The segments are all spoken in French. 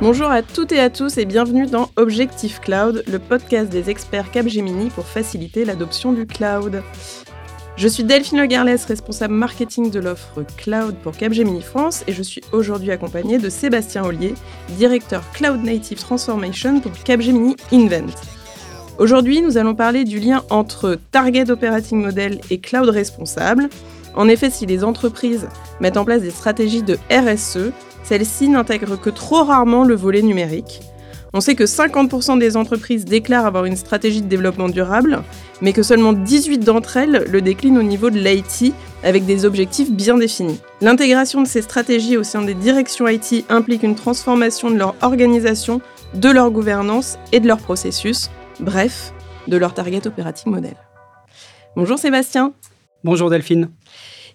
Bonjour à toutes et à tous et bienvenue dans Objectif Cloud, le podcast des experts Capgemini pour faciliter l'adoption du cloud. Je suis Delphine Legarles, responsable marketing de l'offre cloud pour Capgemini France et je suis aujourd'hui accompagnée de Sébastien Ollier, directeur Cloud Native Transformation pour Capgemini Invent. Aujourd'hui, nous allons parler du lien entre Target Operating Model et Cloud Responsable. En effet, si les entreprises mettent en place des stratégies de RSE, celle-ci n'intègre que trop rarement le volet numérique. On sait que 50% des entreprises déclarent avoir une stratégie de développement durable, mais que seulement 18 d'entre elles le déclinent au niveau de l'IT avec des objectifs bien définis. L'intégration de ces stratégies au sein des directions IT implique une transformation de leur organisation, de leur gouvernance et de leur processus, bref, de leur target operating model. Bonjour Sébastien. Bonjour Delphine.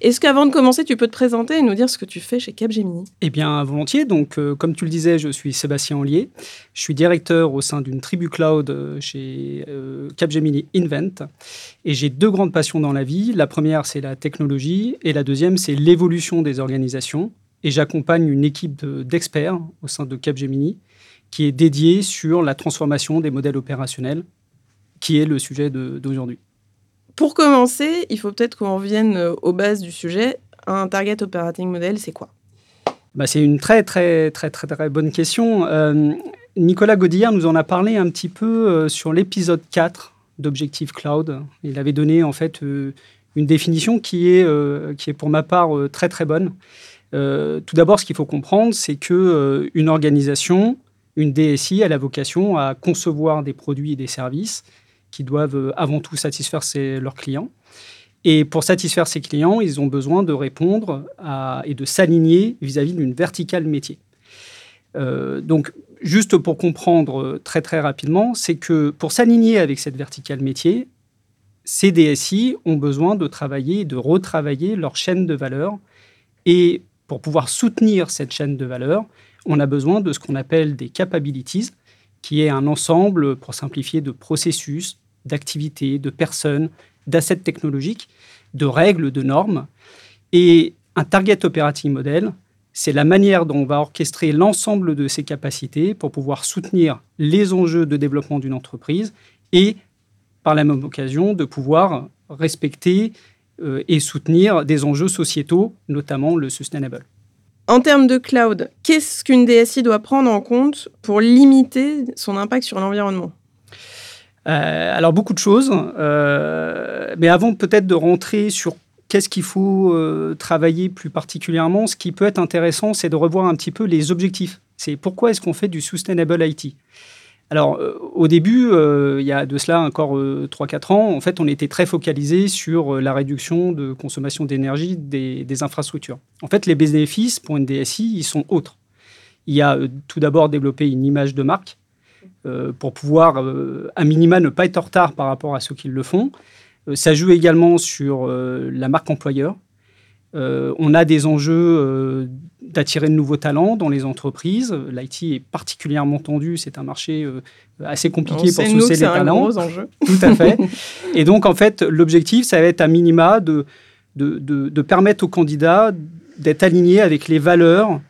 Est-ce qu'avant de commencer, tu peux te présenter et nous dire ce que tu fais chez Capgemini? Eh bien, volontiers. Donc, euh, comme tu le disais, je suis Sébastien Ollier. Je suis directeur au sein d'une tribu cloud euh, chez euh, Capgemini Invent. Et j'ai deux grandes passions dans la vie. La première, c'est la technologie. Et la deuxième, c'est l'évolution des organisations. Et j'accompagne une équipe d'experts au sein de Capgemini qui est dédiée sur la transformation des modèles opérationnels, qui est le sujet d'aujourd'hui. Pour commencer, il faut peut-être qu'on revienne euh, aux bases du sujet. Un target operating model, c'est quoi? Bah, C'est une très, très, très, très, très bonne question. Euh, Nicolas Godillard nous en a parlé un petit peu euh, sur l'épisode 4 d'Objective Cloud. Il avait donné en fait une définition qui est, qui est pour ma part très, très bonne. tout d'abord, ce qu'il faut comprendre, c'est qu'une une organisation, une DSI, a la vocation à concevoir des produits et des services qui doivent euh, avant tout satisfaire leurs clients. Et pour satisfaire ces clients, ils ont besoin de répondre et de s'aligner vis-à-vis d'une verticale métier. Euh, donc, juste pour comprendre très très rapidement, c'est que pour s'aligner avec cette verticale métier, ces DSI ont besoin de travailler, de retravailler leur chaîne de valeur. Et pour pouvoir soutenir cette chaîne de valeur, on a besoin de ce qu'on appelle des capabilities, qui est un ensemble, pour simplifier, de processus, d'activités, de personnes, d'assets technologiques, de règles, de normes. Et un target operating model, c'est la manière dont on va orchestrer l'ensemble de ces capacités pour pouvoir soutenir les enjeux de développement d'une entreprise et, par la même occasion, de pouvoir respecter euh, et soutenir des enjeux sociétaux, notamment le sustainable. En termes de cloud, qu'est-ce qu'une DSI doit prendre en compte pour limiter son impact sur l'environnement? Euh, alors beaucoup de choses, euh, mais avant peut-être de rentrer sur qu'est-ce qu'il faut euh, travailler plus particulièrement, ce qui peut être intéressant, c'est de revoir un petit peu les objectifs. C'est pourquoi est-ce qu'on fait du sustainable IT alors, au début, il y a de cela encore 3-4 ans, en fait, on était très focalisé sur la réduction de consommation d'énergie des, des, infrastructures. En fait, les bénéfices pour une DSI, ils sont autres. Il y a tout d'abord développé une image de marque euh, pour pouvoir, euh, à minima, ne pas être en retard par rapport à ceux qui le font. Euh, ça joue également sur la marque employeur. On a des enjeux d'attirer de nouveaux talents dans les entreprises. L'IT est particulièrement tendu. C'est un marché assez compliqué pour sourcer les talents. C'est un gros enjeu. Tout à fait. Et donc, en fait, l'objectif, ça va être à minima de, de, de, permettre aux candidats d'être alignés avec les valeurs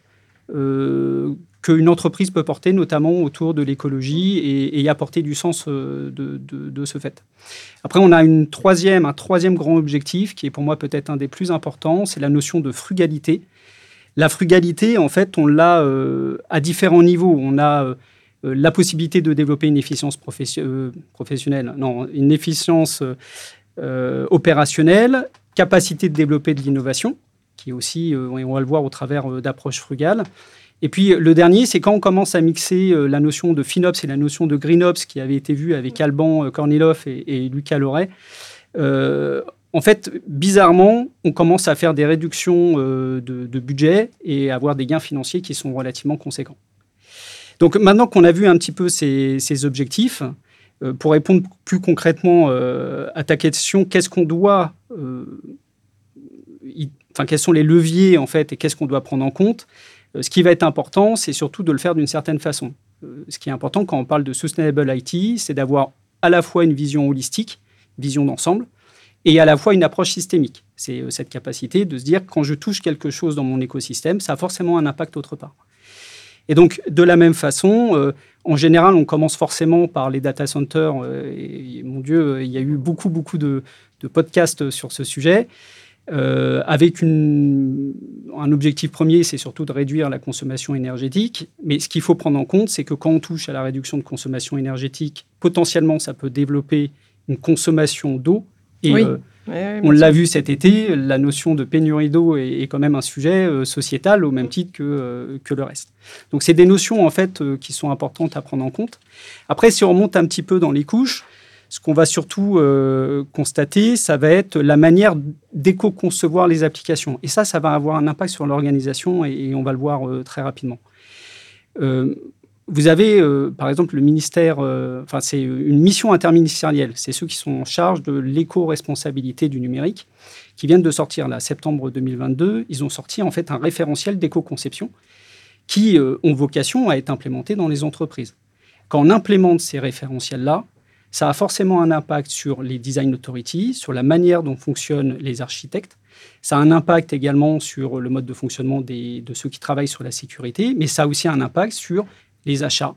qu'une entreprise peut porter, notamment autour de l'écologie et, apporter du sens euh, de, ce fait. Après, on a un troisième grand objectif qui est pour moi peut-être un des plus importants, c'est la notion de frugalité. La frugalité, en fait, on l'a euh, à différents niveaux. On a euh, la possibilité de développer une efficience professionnelle, non, une efficience opérationnelle, capacité de développer de l'innovation, qui est aussi, on va le voir au travers d'approches frugales, et puis le dernier, c'est quand on commence à mixer euh, la notion de FinOps et la notion de GreenOps qui avait été vue avec Alban euh, Kornilov et, Lucas Loret. Euh, en fait, bizarrement, on commence à faire des réductions de, budget et avoir des gains financiers qui sont relativement conséquents. Donc maintenant qu'on a vu un petit peu ces, objectifs, pour répondre plus concrètement à ta question, qu'est-ce qu'on doit, enfin quels sont les leviers en fait et qu'est-ce qu'on doit prendre en compte euh, ce qui va être important, c'est surtout de le faire d'une certaine façon. Euh, ce qui est important quand on parle de sustainable IT, c'est d'avoir à la fois une vision holistique, vision d'ensemble, et à la fois une approche systémique. C'est euh, cette capacité de se dire quand je touche quelque chose dans mon écosystème, ça a forcément un impact autre part. Et donc, de la même façon, euh, en général, on commence forcément par les data centers. Euh, mon Dieu, il y a eu beaucoup, beaucoup de, podcasts sur ce sujet. Avec un objectif premier, c'est surtout de réduire la consommation énergétique. Mais ce qu'il faut prendre en compte, c'est que quand on touche à la réduction de consommation énergétique, potentiellement, ça peut développer une consommation d'eau euh, on l'a vu cet été, la notion de pénurie d'eau est, quand même un sujet euh, sociétal au même titre que, euh, que le reste. Donc c'est des notions en fait qui sont importantes à prendre en compte. Après, si on remonte un petit peu dans les couches, ce qu'on va surtout constater, ça va être la manière d'éco-concevoir les applications. Et ça, ça va avoir un impact sur l'organisation et, on va le voir très rapidement. Vous avez, euh, par exemple, le ministère, euh, enfin, c'est une mission interministérielle. C'est ceux qui sont en charge de l'éco-responsabilité du numérique, qui viennent de sortir, là, septembre 2022. Ils ont sorti, en fait, un référentiel d'éco-conception qui euh, ont vocation à être implémenté dans les entreprises. Quand on implémente ces référentiels-là, ça a forcément un impact sur les design authorities, sur la manière dont fonctionnent les architectes. Ça a un impact également sur le mode de fonctionnement de ceux qui travaillent sur la sécurité, mais ça a aussi un impact sur les achats,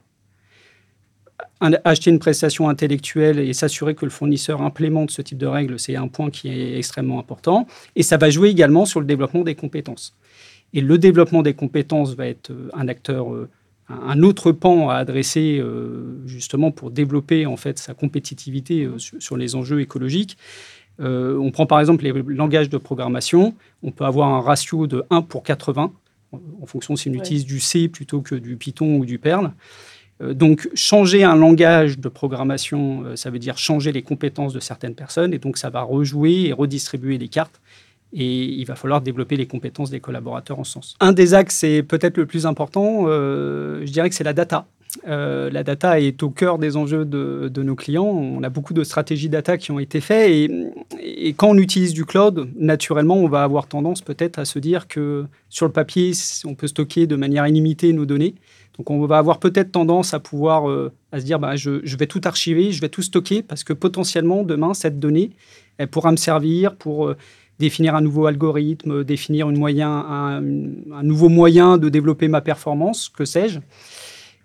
acheter une prestation intellectuelle et s'assurer que le fournisseur implémente ce type de règles, c'est un point qui est extrêmement important. Et ça va jouer également sur le développement des compétences. Et le développement des compétences va être euh, un acteur, euh, un autre pan à adresser euh, justement pour développer en fait sa compétitivité sur les enjeux écologiques. on prend par exemple les langages de programmation. On peut avoir un ratio de 1 pour 80 en fonction si on utilise du C plutôt que du Python ou du Perl. Euh, donc, changer un langage de programmation, euh, ça veut dire changer les compétences de certaines personnes, et donc ça va rejouer et redistribuer les cartes. Et il va falloir développer les compétences des collaborateurs en ce sens. Un des axes, c'est peut-être le plus important, euh, je dirais que c'est la data. Euh, la data est au cœur des enjeux de, nos clients. On a beaucoup de stratégies data qui ont été faites. Et, quand on utilise du cloud, naturellement, on va avoir tendance peut-être à se dire que sur le papier, on peut stocker de manière illimitée nos données. Donc on va avoir peut-être tendance à pouvoir euh, à se dire bah, je, vais tout archiver, je vais tout stocker parce que potentiellement demain, cette donnée, elle pourra me servir pour... définir un nouveau algorithme, définir une moyen, un, nouveau moyen de développer ma performance, que sais-je.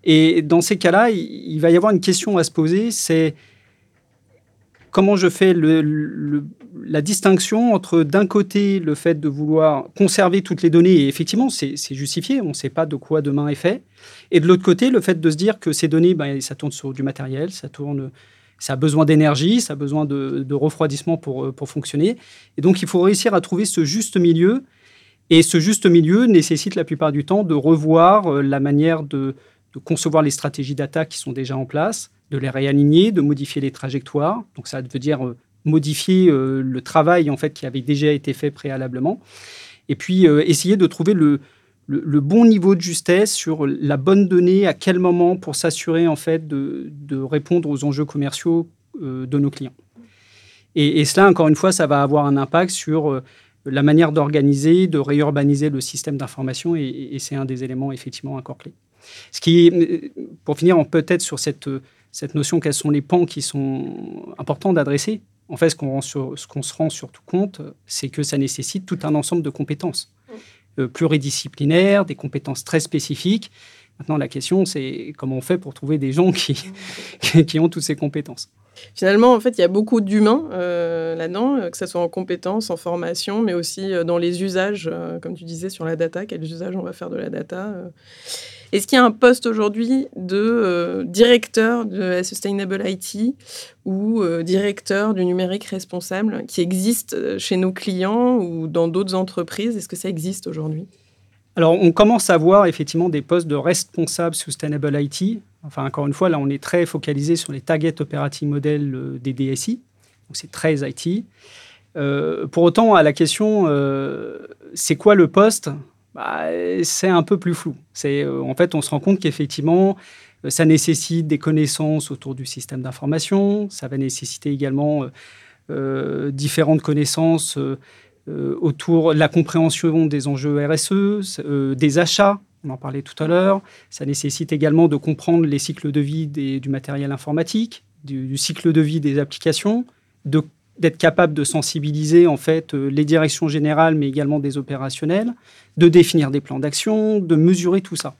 Et dans ces cas-là, il va y avoir une question à se poser, c'est comment je fais la distinction entre d'un côté le fait de vouloir conserver toutes les données, et effectivement c'est justifié, on ne sait pas de quoi demain est fait, et de l'autre côté le fait de se dire que ces données, ben, ça tourne sur du matériel, ça tourne, ça a besoin d'énergie, ça a besoin de, refroidissement pour, pour fonctionner, et donc il faut réussir à trouver ce juste milieu, et ce juste milieu nécessite la plupart du temps de revoir euh, la manière de concevoir les stratégies d'attaque qui sont déjà en place, de les réaligner, de modifier les trajectoires. Donc ça veut dire euh, modifier euh, le travail en fait qui avait déjà été fait préalablement. Et puis euh, essayer de trouver le, le, bon niveau de justesse sur la bonne donnée, à quel moment pour s'assurer en fait de, répondre aux enjeux commerciaux de nos clients. Et, cela, encore une fois, ça va avoir un impact sur la manière d'organiser, de réurbaniser le système d'information, et, c'est un des éléments effectivement encore clé. Ce qui pour finir, peut-être sur cette, cette notion quels sont les pans qui sont importants d'adresser. En fait, ce qu'on qu se rend surtout compte, c'est que ça nécessite tout un ensemble de compétences euh, pluridisciplinaires, des compétences très spécifiques. Maintenant, la question, c'est comment on fait pour trouver des gens qui, qui ont toutes ces compétences. Finalement, en fait, il y a beaucoup d'humains euh, là-dedans, euh, que ce soit en compétences, en formation, mais aussi dans les usages, comme tu disais, sur la data, quels usages on va faire de la data. Est-ce qu'il y a un poste aujourd'hui de euh, directeur de Sustainable IT ou euh, directeur du numérique responsable qui existe euh, chez nos clients ou dans d'autres entreprises? Est-ce que ça existe aujourd'hui? Alors, on commence à voir effectivement des postes de responsable Sustainable IT. Enfin, encore une fois, là, on est très focalisé sur les target operating models des DSI. Donc, c'est très IT. pour autant, à la question, c'est quoi le poste? Bah, c'est un peu plus flou. C'est, euh, en fait, on se rend compte qu'effectivement, euh, ça nécessite des connaissances autour du système d'information, ça va nécessiter également euh, différentes connaissances autour de la compréhension des enjeux RSE, des achats, on en parlait tout à l'heure, ça nécessite également de comprendre les cycles de vie du matériel informatique, du, cycle de vie des applications, de d'être capable de sensibiliser en fait les directions générales, mais également des opérationnels, de définir des plans d'action, de mesurer tout ça.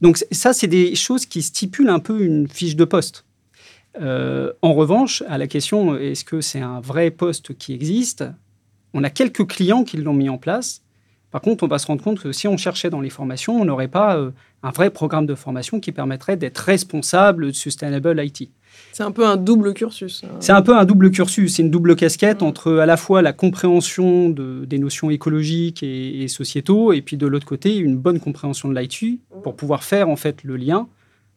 Donc ça, c'est des choses qui stipulent un peu une fiche de poste. Euh, en revanche, à la question est-ce que c'est un vrai poste qui existe, on a quelques clients qui l'ont mis en place. Par contre, on va se rendre compte que si on cherchait dans les formations, on n'aurait pas euh, un vrai programme de formation qui permettrait d'être responsable de Sustainable IT. C'est un peu un double cursus. Hein. C'est un peu un double cursus, c'est une double casquette entre à la fois la compréhension de, des notions écologiques et, et, sociétaux, et puis de l'autre côté une bonne compréhension de l'IT pour pouvoir faire en fait le lien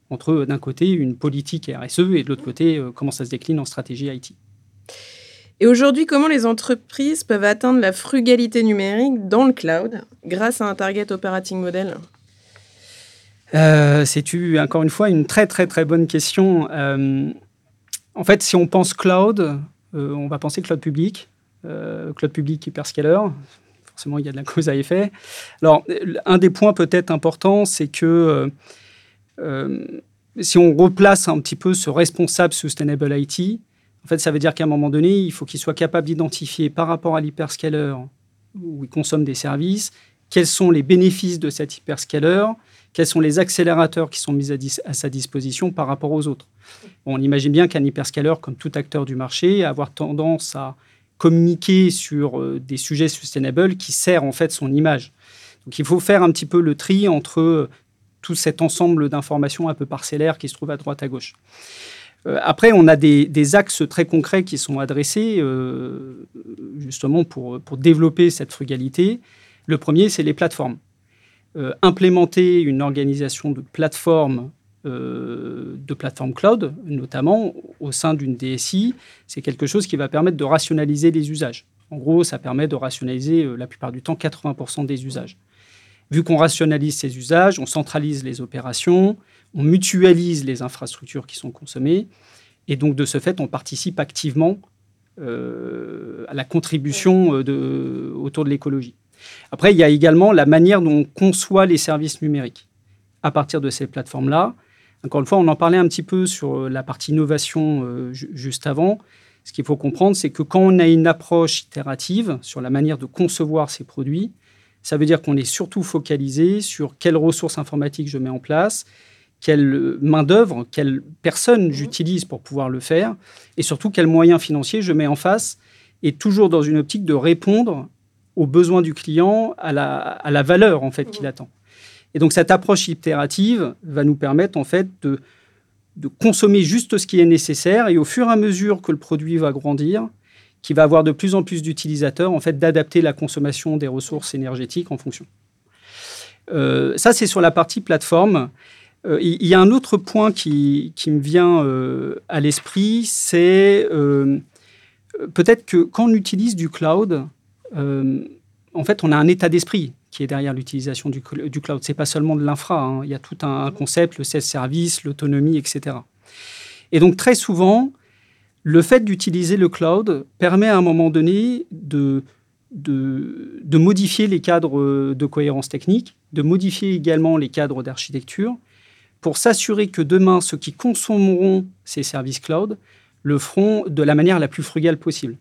entre d'un côté une politique RSE et de l'autre côté euh, comment ça se décline en stratégie IT. Et aujourd'hui, comment les entreprises peuvent atteindre la frugalité numérique dans le cloud grâce à un target operating model? Euh, C'est encore une fois une très très très bonne question. Euh, en fait, si on pense cloud, on va penser cloud public, cloud public hyperscaler. Forcément, il y a de la cause à effet. Alors, un des points peut-être importants, c'est que euh, si on replace un petit peu ce responsable Sustainable IT, en fait, ça veut dire qu'à un moment donné, il faut qu'il soit capable d'identifier par rapport à l'hyperscaler où il consomme des services, quels sont les bénéfices de cet hyperscaler, quels sont les accélérateurs qui sont mis à, sa disposition par rapport aux autres. on imagine bien qu'un hyperscaler, comme tout acteur du marché, a tendance à communiquer sur euh, des sujets sustainable qui sert en fait son image. Donc il faut faire un petit peu le tri entre tout cet ensemble d'informations un peu parcellaires qui se trouvent à droite à gauche. Euh, après, on a des, axes très concrets qui sont adressés euh, justement pour développer cette frugalité. Le premier, c'est les plateformes. Euh, implémenter une organisation de plateformes, de plateformes cloud, notamment au sein d'une DSI, c'est quelque chose qui va permettre de rationaliser les usages. En gros, ça permet de rationaliser la plupart du temps 80% des usages. Vu qu'on rationalise ces usages, on centralise les opérations, on mutualise les infrastructures qui sont consommées, et donc de ce fait, on participe activement euh, à la contribution euh, de, autour de l'écologie. Après, il y a également la manière dont on conçoit les services numériques à partir de ces plateformes-là. Encore une fois, on en parlait un petit peu sur la partie innovation euh, juste avant. Ce qu'il faut comprendre, c'est que quand on a une approche itérative sur la manière de concevoir ces produits, ça veut dire qu'on est surtout focalisé sur quelles ressources informatiques je mets en place, quelle main-d'œuvre, quelle personne mmh. j'utilise pour pouvoir le faire, et surtout quels moyens financiers je mets en face, et toujours dans une optique de répondre aux besoins du client, à la, à la valeur en fait qu'il attend. Et donc cette approche itérative va nous permettre en fait de, de consommer juste ce qui est nécessaire, et au fur et à mesure que le produit va grandir, qui va avoir de plus en plus d'utilisateurs, en fait, d'adapter la consommation des ressources énergétiques en fonction. Euh, ça, c'est sur la partie plateforme. Euh, il y a un autre point qui, qui me vient euh, à l'esprit, c'est peut-être que quand on utilise du cloud, en fait, on a un état d'esprit qui est derrière l'utilisation du, du, cloud. C'est pas seulement de l'infra. Hein. Il y a tout un, concept, le self-service, l'autonomie, etc. Et donc très souvent, le fait d'utiliser le cloud permet à un moment donné de, de, modifier les cadres de cohérence technique, de modifier également les cadres d'architecture, pour s'assurer que demain, ceux qui consommeront ces services cloud le feront de la manière la plus frugale possible.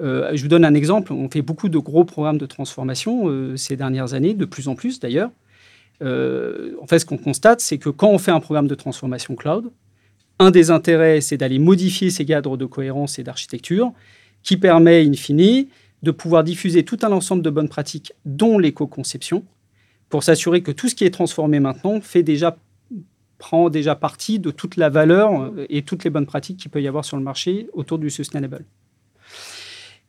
Euh, je vous donne un exemple. On fait beaucoup de gros programmes de transformation euh, ces dernières années, de plus en plus d'ailleurs. Euh, en fait, ce qu'on constate, c'est que quand on fait un programme de transformation cloud, un des intérêts, c'est d'aller modifier ces cadres de cohérence et d'architecture qui permet, in fine, de pouvoir diffuser tout un ensemble de bonnes pratiques, dont l'éco-conception, pour s'assurer que tout ce qui est transformé maintenant fait déjà, prend déjà partie de toute la valeur et toutes les bonnes pratiques qu'il peut y avoir sur le marché autour du sustainable.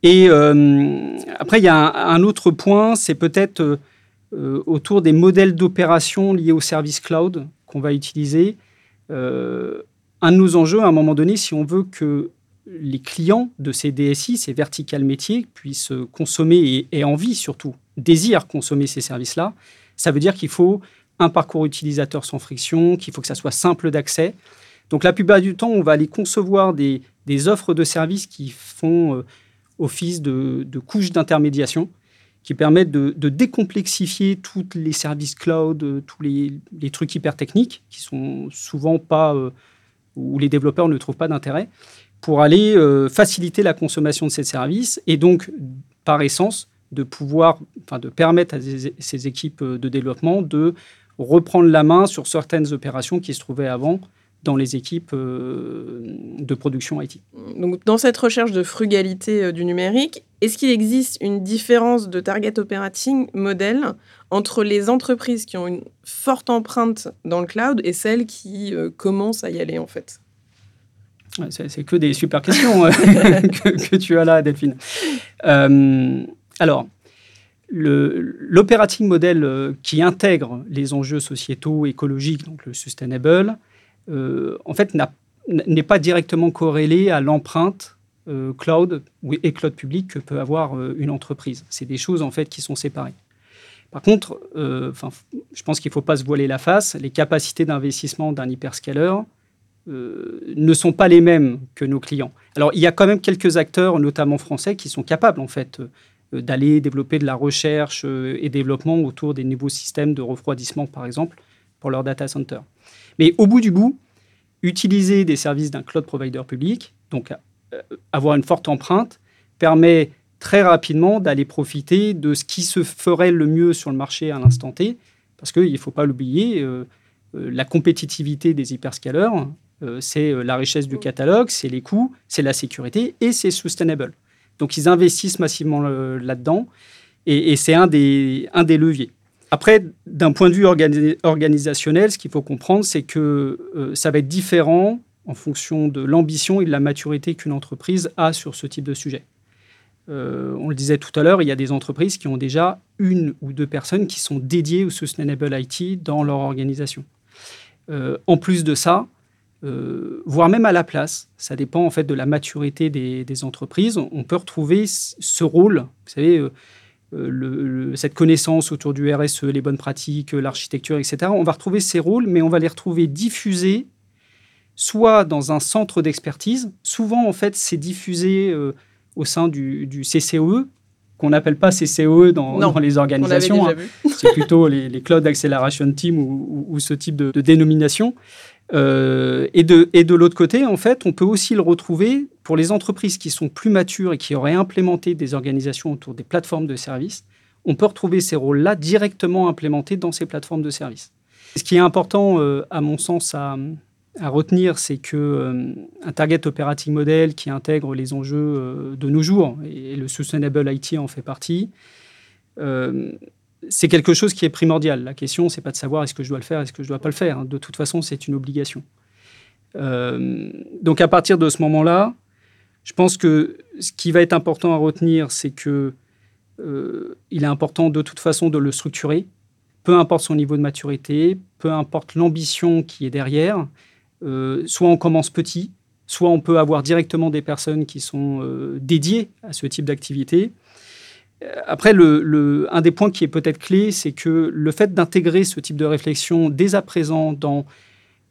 Et euh, après, il y a un, autre point, c'est peut-être euh, autour des modèles d'opération liés au service cloud qu'on va utiliser. Euh, un de nos enjeux, à un moment donné, si on veut que les clients de ces DSI, ces verticales métiers, puissent consommer et aient envie surtout, désirent consommer ces services-là, ça veut dire qu'il faut un parcours utilisateur sans friction, qu'il faut que ça soit simple d'accès. Donc la plupart du temps, on va aller concevoir des, offres de services qui font office de, couches d'intermédiation, qui permettent de, décomplexifier tous les services cloud, euh, tous les, trucs hyper techniques, qui sont souvent pas... Euh, où les développeurs ne trouvent pas d'intérêt, pour aller faciliter la consommation de ces services et donc, par essence, de pouvoir, enfin, de permettre à ces équipes de développement de reprendre la main sur certaines opérations qui se trouvaient avant dans les équipes euh, de production IT. Donc, dans cette recherche de frugalité euh, du numérique, est-ce qu'il existe une différence de target operating modèle entre les entreprises qui ont une forte empreinte dans le cloud et celles qui euh, commencent à y aller en fait? C'est que des super questions que, que, tu as là, Delphine. alors, l'operating model qui intègre les enjeux sociétaux, écologiques, donc le sustainable, euh, en fait, n'est pas directement corrélé à l'empreinte euh, cloud et cloud public que peut avoir euh, une entreprise. C'est des choses en fait qui sont séparées. Par contre, je pense qu'il ne faut pas se voiler la face. Les capacités d'investissement d'un hyperscaler ne sont pas les mêmes que nos clients. Alors, il y a quand même quelques acteurs, notamment français, qui sont capables en fait d'aller développer de la recherche et développement autour des nouveaux systèmes de refroidissement, par exemple, pour leur data center. Mais au bout du bout, utiliser des services d'un cloud provider public, donc euh, avoir une forte empreinte, permet très rapidement d'aller profiter de ce qui se ferait le mieux sur le marché à l'instant T, parce qu'il ne faut pas l'oublier, euh, euh, la compétitivité des hyperscalers, c'est la richesse du catalogue, c'est les coûts, c'est la sécurité et c'est sustainable. Donc ils investissent massivement là-dedans et, c'est un des leviers. Après, d'un point de vue organisationnel, ce qu'il faut comprendre, c'est que euh, ça va être différent en fonction de l'ambition et de la maturité qu'une entreprise a sur ce type de sujet. Euh, on le disait tout à l'heure, il y a des entreprises qui ont déjà une ou deux personnes qui sont dédiées au Sustainable IT dans leur organisation. Euh, en plus de ça, voire même à la place, ça dépend en fait de la maturité des, entreprises, on peut retrouver ce rôle, vous savez, cette connaissance autour du RSE, les bonnes pratiques, l'architecture, etc. On va retrouver ces rôles, mais on va les retrouver diffusés soit dans un centre d'expertise. Souvent, en fait, c'est diffusé euh, au sein du, du CCOE, qu'on n'appelle pas CCOE dans, les organisations. Hein. c'est plutôt les, Cloud Acceleration Team ou, ce type de dénomination. Euh, et de, et de l'autre côté, en fait, on peut aussi le retrouver pour les entreprises qui sont plus matures et qui auraient implémenté des organisations autour des plateformes de services. On peut retrouver ces rôles-là directement implémentés dans ces plateformes de services. Ce qui est important, euh, à mon sens, à, retenir, c'est que euh, un target operating model qui intègre les enjeux de nos jours, et, le sustainable IT en fait partie, c'est quelque chose qui est primordial. La question, c'est pas de savoir est-ce que je dois le faire, est-ce que je dois pas le faire. De toute façon, c'est une obligation. Euh, donc à partir de ce moment-là, je pense que ce qui va être important à retenir, c'est que euh, il est important de toute façon de le structurer, peu importe son niveau de maturité, peu importe l'ambition qui est derrière. Euh, soit on commence petit, soit on peut avoir directement des personnes qui sont dédiées à ce type d'activité. Après, le, un des points qui est peut-être clé, c'est que le fait d'intégrer ce type de réflexion dès à présent dans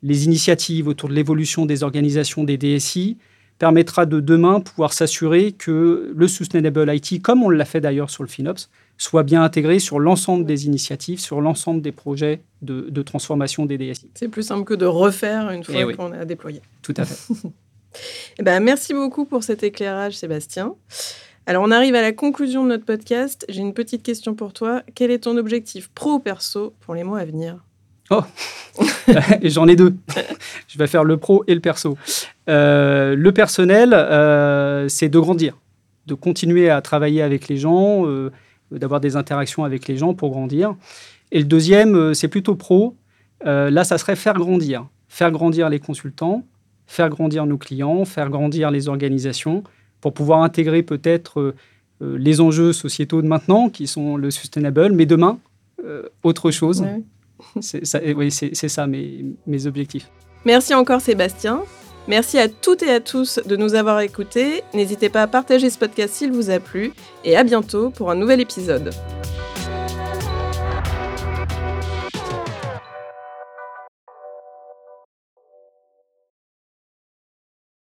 les initiatives autour de l'évolution des organisations des DSI permettra de demain pouvoir s'assurer que le Sustainable IT, comme on l'a fait d'ailleurs sur le FinOps, soit bien intégré sur l'ensemble des initiatives, sur l'ensemble des projets de, transformation des DSI. C'est plus simple que de refaire une fois eh qu'on a déployé. Tout à fait. Eh ben, merci beaucoup pour cet éclairage, Sébastien. Alors, on arrive à la conclusion de notre podcast. J'ai une petite question pour toi. Quel est ton objectif pro ou perso pour les mois à venir? Oh Et j'en ai deux. Je vais faire le pro et le perso. Euh, le personnel, euh, c'est de grandir, de continuer à travailler avec les gens, euh, d'avoir des interactions avec les gens pour grandir. Et le deuxième, c'est plutôt pro. là, ça serait faire grandir. Faire grandir les consultants, faire grandir nos clients, faire grandir les organisations pour pouvoir intégrer peut-être euh, euh, les enjeux sociétaux de maintenant, qui sont le sustainable, mais demain, euh, autre chose. C'est ça, oui, c'est ça mes, mes objectifs. Merci encore Sébastien. Merci à toutes et à tous de nous avoir écoutés. N'hésitez pas à partager ce podcast s'il vous a plu et à bientôt pour un nouvel épisode.